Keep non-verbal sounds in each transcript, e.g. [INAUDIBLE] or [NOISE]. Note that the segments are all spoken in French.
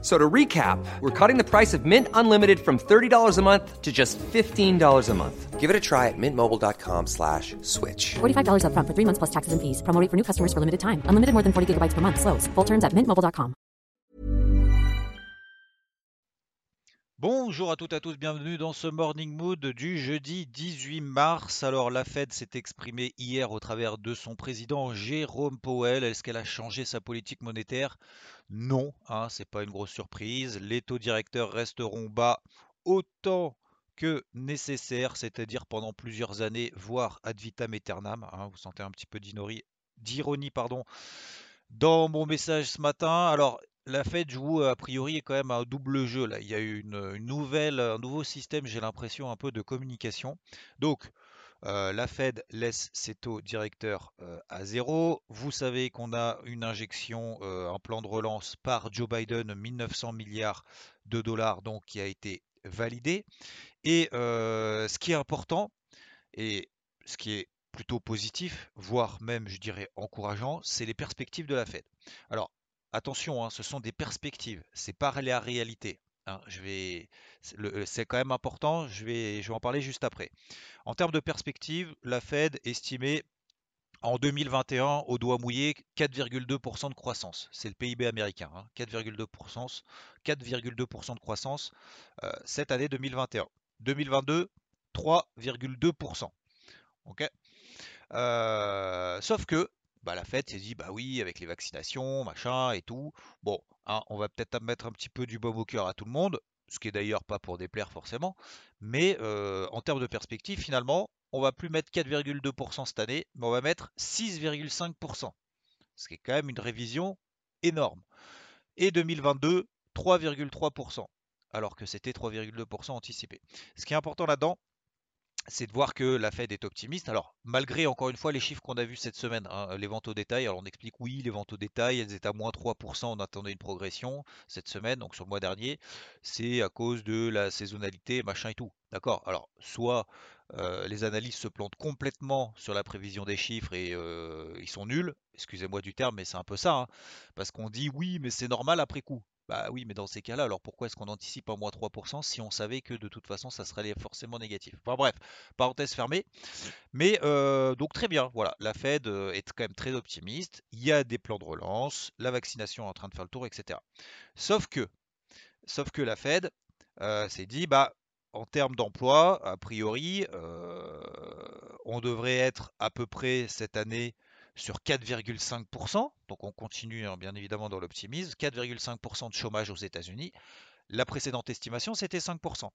So to recap, we're cutting the price of Mint Unlimited from $30 a month to just $15 a month. Give it a try at mintmobile.com slash switch. $45 upfront for three months plus taxes and fees. Promo rate for new customers for limited time. Unlimited more than 40 gigabytes per month. Slows. Full terms at mintmobile.com. Bonjour à toutes et à tous, bienvenue dans ce Morning Mood du jeudi 18 mars. Alors la Fed s'est exprimée hier au travers de son président Jérôme Powell. Est-ce qu'elle a changé sa politique monétaire? Non, hein, c'est pas une grosse surprise. Les taux directeurs resteront bas autant que nécessaire, c'est-à-dire pendant plusieurs années, voire ad vitam aeternam. hein. vous sentez un petit peu d'ironie pardon, dans mon message ce matin. Alors la Fed joue a priori quand même un double jeu là. Il y a eu une, une nouvelle, un nouveau système, j'ai l'impression, un peu de communication. Donc euh, la Fed laisse ses taux directeurs euh, à zéro. Vous savez qu'on a une injection, euh, un plan de relance par Joe Biden, 1900 milliards de dollars, donc qui a été validé. Et ce qui est important, et ce qui est plutôt positif, voire même, je dirais, encourageant, c'est les perspectives de la Fed. Alors, attention, hein, ce sont des perspectives, c'est pas la réalité. Hein. je vais, c'est le- c'est quand même important, je vais, je vais en parler juste après. En termes de perspectives, la Fed estimait en 2021 au doigt mouillé 4,2% de croissance. C'est le PIB américain, hein, 4,2%, 4,2% de croissance euh, cette année 2021. 2022, 3,2%. Ok? Euh, sauf que bah, la Fed s'est dit, bah oui, avec les vaccinations, machin et tout, bon, hein, on va peut-être mettre un petit peu du baume au cœur à tout le monde, ce qui est d'ailleurs pas pour déplaire forcément, mais euh, en termes de perspective, finalement, on va plus mettre 4,2% cette année, mais on va mettre 6,5%, ce qui est quand même une révision énorme. Et 2022, 3,3%, alors que c'était 3,2% anticipé. Ce qui est important là-dedans, c'est de voir que la Fed est optimiste. Alors, malgré encore une fois les chiffres qu'on a vus cette semaine, hein, les ventes au détail, alors on explique oui, les ventes au détail, elles étaient à moins 3%, on attendait une progression cette semaine, donc sur le mois dernier, c'est à cause de la saisonnalité, machin et tout. D'accord? Alors, soit euh, les analystes se plantent complètement sur la prévision des chiffres et euh, ils sont nuls, excusez-moi du terme, mais c'est un peu ça, hein, parce qu'on dit oui, mais c'est normal après coup. Bah oui, mais dans ces cas-là, alors pourquoi est-ce qu'on anticipe à moins 3% si on savait que de toute façon ça serait forcément négatif? Enfin bref, parenthèse fermée. Mais euh, donc très bien, voilà, la Fed euh, est quand même très optimiste. Il y a des plans de relance, la vaccination est en train de faire le tour, etc. Sauf que, sauf que la Fed euh, s'est dit, bah en termes d'emploi, a priori, euh, on devrait être à peu près cette année sur 4,5%. Donc on continue hein, bien évidemment dans l'optimisme. 4,5% de chômage aux États-Unis. La précédente estimation, c'était 5%.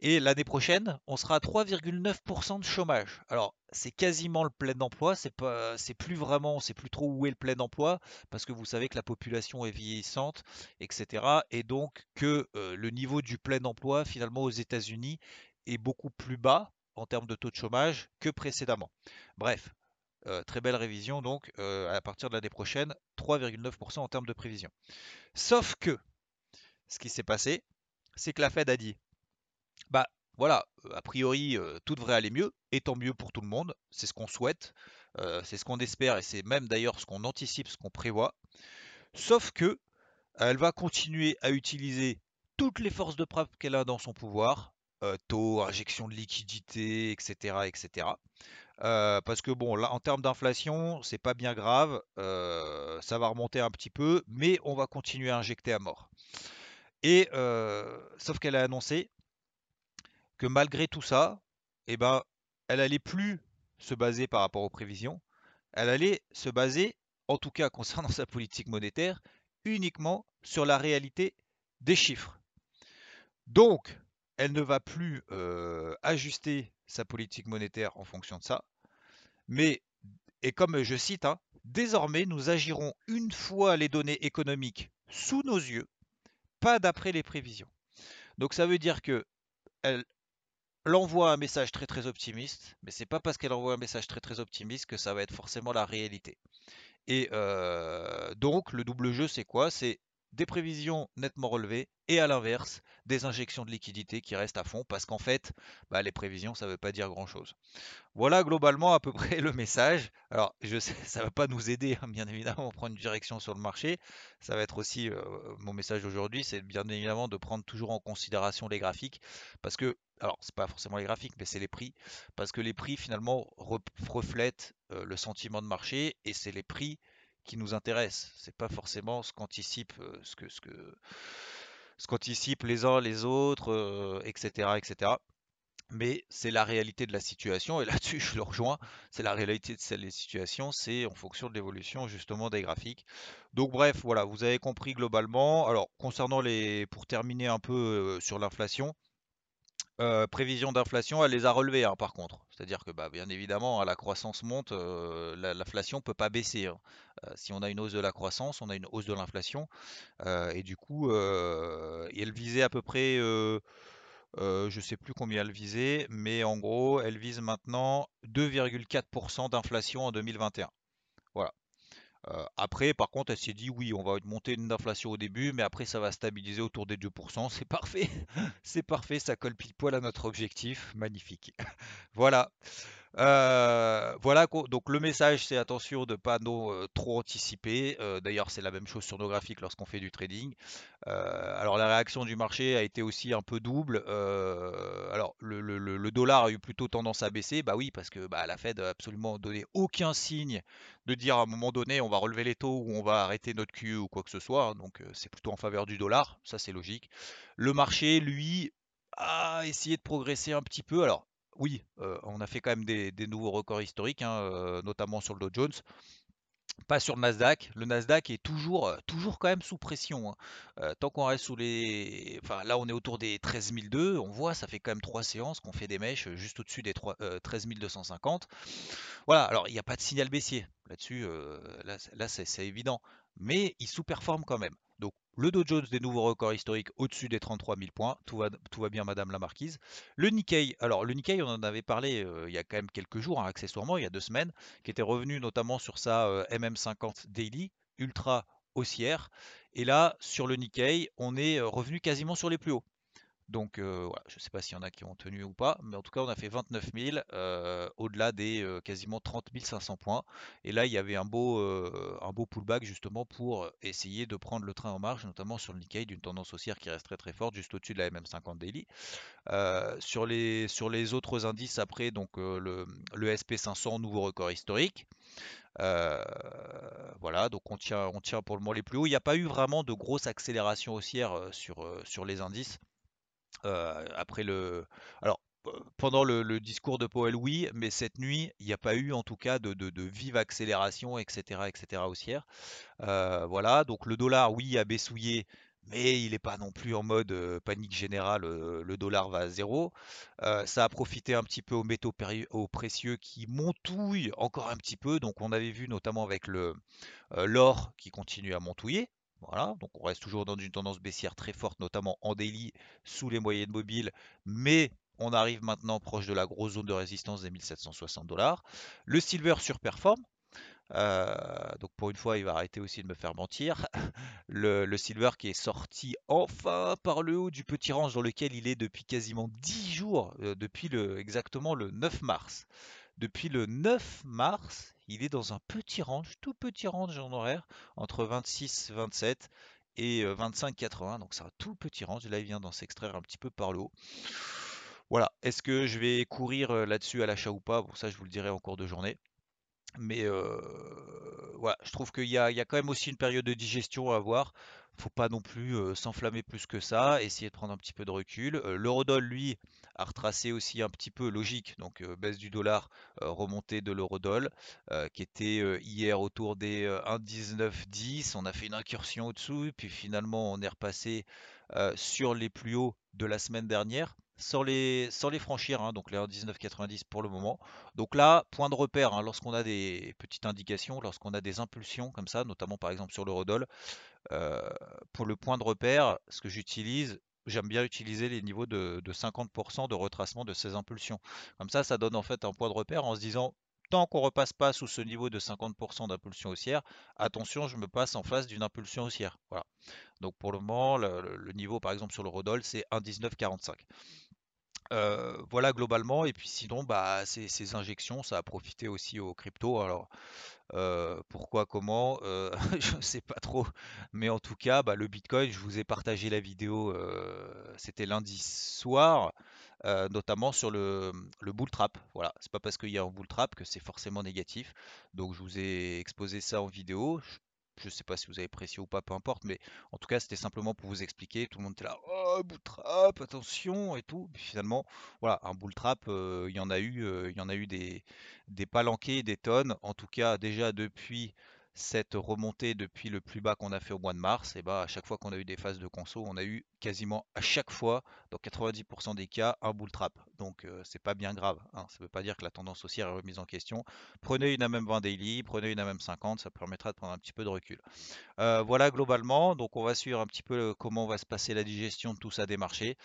Et l'année prochaine, on sera à 3,9% de chômage. Alors, c'est quasiment le plein emploi, c'est pas, c'est plus vraiment, sait plus trop où est le plein emploi, parce que vous savez que la population est vieillissante, etc. Et donc que euh, le niveau du plein emploi, finalement, aux États-Unis, est beaucoup plus bas en termes de taux de chômage que précédemment. Bref, euh, très belle révision, donc euh, à partir de l'année prochaine, 3,9% en termes de prévision. Sauf que, ce qui s'est passé, c'est que la Fed a dit, bah voilà, a priori, euh, tout devrait aller mieux, et tant mieux pour tout le monde, c'est ce qu'on souhaite, c'est ce qu'on espère, et c'est même d'ailleurs ce qu'on anticipe, ce qu'on prévoit. Sauf que elle va continuer à utiliser toutes les forces de frappe qu'elle a dans son pouvoir, taux, injection de liquidité, etc., etc. Parce que bon, là, en termes d'inflation, c'est pas bien grave, ça va remonter un petit peu, mais on va continuer à injecter à mort. Et sauf qu'elle a annoncé que malgré tout ça, eh ben, elle allait plus se baser par rapport aux prévisions, elle allait se baser, en tout cas concernant [LAUGHS] sa politique monétaire, uniquement sur la réalité des chiffres. Donc, elle ne va plus ajuster sa politique monétaire en fonction de ça, mais, et comme je cite, hein, désormais nous agirons une fois les données économiques sous nos yeux, pas d'après les prévisions. Donc ça veut dire que elle, envoie un message très très optimiste, mais c'est pas parce qu'elle envoie un message très très optimiste que ça va être forcément la réalité. Et donc, le double jeu, c'est quoi? C'est des prévisions nettement relevées et à l'inverse, des injections de liquidité qui restent à fond parce qu'en fait, bah, les prévisions, ça ne veut pas dire grand-chose. Voilà globalement à peu [LAUGHS] près le message. Alors, je sais, [LAUGHS] ça ne va pas nous aider, hein, bien évidemment, à prendre une direction sur le marché. Ça va être aussi mon message aujourd'hui, c'est bien évidemment de prendre toujours en considération les graphiques parce que, alors, c'est pas forcément les graphiques, mais c'est les prix parce que les prix finalement reflètent le sentiment de marché et c'est les prix qui nous intéressent. C'est pas forcément ce qu'anticipe ce que ce que ce qu'anticipent les uns les autres, etc., etc. Mais c'est la réalité de la situation, et [LAUGHS] là-dessus je le rejoins, c'est la réalité de cette situation, c'est en fonction de l'évolution justement des graphiques. Donc bref, voilà, vous avez compris globalement. Alors concernant les, pour terminer un peu sur l'inflation, euh, prévision d'inflation, elle les a relevées hein, par contre. C'est-à-dire que bah, bien évidemment, hein, la croissance monte, euh, l'inflation ne peut pas baisser. Hein. Euh, si on a une hausse de la croissance, on a une hausse de l'inflation. et du coup, elle visait à peu près, je ne sais plus combien elle visait, mais en gros, elle vise maintenant 2,4% d'inflation en 2021. Voilà après, par contre, elle s'est dit oui, on va monter une inflation au début, mais après ça va stabiliser autour des 2%. C'est parfait, [LAUGHS] c'est parfait, ça colle pile poil à notre objectif. Magnifique. [LAUGHS] voilà. Euh, voilà, donc le message c'est attention de ne pas euh, trop anticiper. Euh, d'ailleurs, c'est la même chose sur nos graphiques lorsqu'on fait du trading. alors la réaction du marché a été aussi un peu double. alors le, dollar a eu plutôt tendance à baisser. Bah oui, parce que bah, la Fed a absolument donné aucun signe de dire à un moment donné on va relever les taux ou on va arrêter notre QE ou quoi que ce soit. Donc c'est plutôt en faveur du dollar. Ça c'est logique. Le marché, lui, a essayé de progresser un petit peu. Alors oui, on a fait quand même des, nouveaux records historiques, hein, notamment sur le Dow Jones. Pas sur le Nasdaq. Le Nasdaq est toujours, toujours quand même sous pression. Hein. tant qu'on reste sous les. Enfin, là, on est autour des 13 002. On voit, ça fait quand même trois séances qu'on fait des mèches juste au-dessus des 3, 13 250. Voilà, alors il n'y a pas de signal baissier. Là-dessus, là c'est évident. Mais il sous-performe quand même. Le Dow Jones des nouveaux records historiques au-dessus des 33 000 points. Tout va, tout va bien, Madame la Marquise. Le Nikkei, alors le Nikkei, on en avait parlé euh, il y a quand même quelques jours, hein, accessoirement, il y a deux semaines, qui était revenu notamment sur sa euh, MM50 Daily, ultra haussière. Et là, sur le Nikkei, on est euh, revenu quasiment sur les plus hauts. Donc euh, je ne sais pas s'il y en a qui ont tenu ou pas, mais en tout cas on a fait 29 000 euh, au-delà des euh, quasiment 30 500 points. Et là il y avait un beau, pullback justement pour essayer de prendre le train en marche, notamment sur le Nikkei d'une tendance haussière qui reste très forte, juste au-dessus de la MM50 Daily. sur, les, sur les autres indices après, donc le, le SP500 nouveau record historique. voilà, donc on tient, pour le moment les plus hauts. Il n'y a pas eu vraiment de grosse accélération haussière sur les indices. Euh, après le. Alors, pendant le, discours de Powell, oui, mais cette nuit, il n'y a pas eu en tout cas de, vive accélération, etc., etc. haussière. Euh, voilà, donc le dollar, oui, a baissouillé, mais il n'est pas non plus en mode euh, panique générale, le dollar va à zéro. ça a profité un petit peu aux métaux aux précieux qui montouillent encore un petit peu, donc on avait vu notamment avec l'or qui continue à montouiller, voilà, donc on reste toujours dans une tendance baissière très forte, notamment en daily, sous les moyennes mobiles, mais on arrive maintenant proche de la grosse zone de résistance des 1760 dollars. Le silver surperforme. Euh, donc pour une fois, il va arrêter aussi de me faire mentir. [LAUGHS] Le, silver qui est sorti enfin par le haut du petit range dans lequel il est depuis quasiment 10 jours, euh, depuis exactement le 9 mars. Depuis le 9 mars, il est dans un petit range, tout petit range en horaire, entre 26, 27 et 25, euh, 80. Donc c'est un tout petit range. Là, il vient d'en s'extraire un petit peu par le haut. Voilà. Est-ce que je vais courir euh, là-dessus à l'achat ou pas? Bon, ça, je vous le dirai en cours de journée. Mais euh, voilà, je trouve qu'il y, a, quand même aussi une période de digestion à avoir. Faut pas non plus s'enflammer plus que ça, essayer de prendre un petit peu de recul. L'eurodoll, lui, a retracé aussi un petit peu logique, donc baisse du dollar, remontée de l'eurodoll, qui était hier autour des 1,1910. On a fait une incursion au-dessous, puis finalement on est repassé sur les plus hauts de la semaine dernière. Sans les, franchir, hein, donc les 1,1990 pour le moment. Donc là, point de repère, hein, lorsqu'on a des petites indications, lorsqu'on a des impulsions comme ça, notamment par exemple sur l'eurodoll, pour le point de repère, ce que j'utilise, j'aime bien utiliser les niveaux de, 50% de retracement de ces impulsions. Comme ça, ça donne en fait un point de repère en se disant tant qu'on repasse pas sous ce niveau de 50% d'impulsion haussière, attention, je me passe en face d'une impulsion haussière. Voilà. Donc pour le moment, le, niveau par exemple sur le Rodol, c'est 1,1945. Voilà globalement, et puis sinon, bah, ces, ces, injections, ça a profité aussi aux crypto. Alors, pourquoi, comment, [LAUGHS] je ne sais pas trop. Mais en tout cas, bah, le Bitcoin, je vous ai partagé la vidéo, c'était lundi soir. notamment sur le, le bull trap. Voilà, c'est pas parce qu'il y a un bull trap que c'est forcément négatif. Donc je vous ai exposé ça en vidéo. Ne sais pas si vous avez apprécié ou pas, peu importe, mais en tout cas, c'était simplement pour vous expliquer. Tout le monde était là, oh, bull trap, attention et tout. finalement, voilà, un bull trap, euh, il y en a eu, euh, il y en a eu des, des palanqués, des tonnes. En tout cas, déjà depuis cette remontée depuis le plus bas qu'on a fait au mois de mars, et bah, à chaque fois qu'on a eu des phases de conso, on a eu quasiment à chaque fois, dans 90% des cas, un bull trap. Donc euh, c'est pas bien grave. Hein. Ça ne veut pas dire que la tendance haussière est remise en question. Prenez une MM20 daily, prenez une MM50, ça permettra de prendre un petit peu de recul. Voilà globalement, donc on va suivre un petit peu comment va se passer la digestion de tout ça des marchés.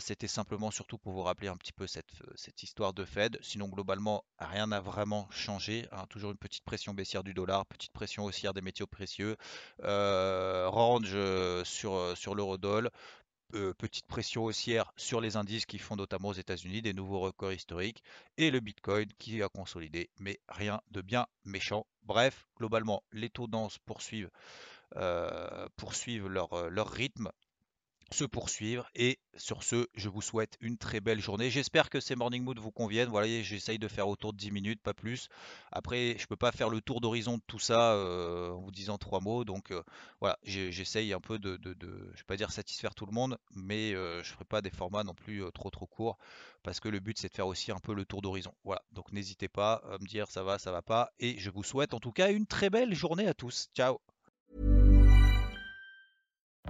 C'était simplement surtout pour vous rappeler un petit peu cette, cette histoire de Fed. Sinon globalement, rien n'a vraiment changé. Hein. Toujours une petite pression baissière du dollar, petite pression haussière des métiers précieux, range sur, sur l'eurodoll, petite pression haussière sur les indices qui font notamment aux États-Unis des nouveaux records historiques et le Bitcoin qui a consolidé, mais rien de bien méchant. Bref, globalement, les taux denses poursuivent, poursuivent leur, leur rythme se poursuivre. Et sur ce, je vous souhaite une très belle journée. J'espère que ces morning mood vous conviennent. Voilà, j'essaye de faire autour de 10 minutes, pas plus. Après, je peux pas faire le tour d'horizon de tout ça euh, en vous disant trois mots. Donc euh, voilà, j'essaye un peu de, je vais pas dire satisfaire tout le monde, mais euh, je ferai pas des formats non plus trop trop courts parce que le but c'est de faire aussi un peu le tour d'horizon. Voilà, donc n'hésitez pas à me dire ça va, ça va pas. Et je vous souhaite en tout cas une très belle journée à tous. Ciao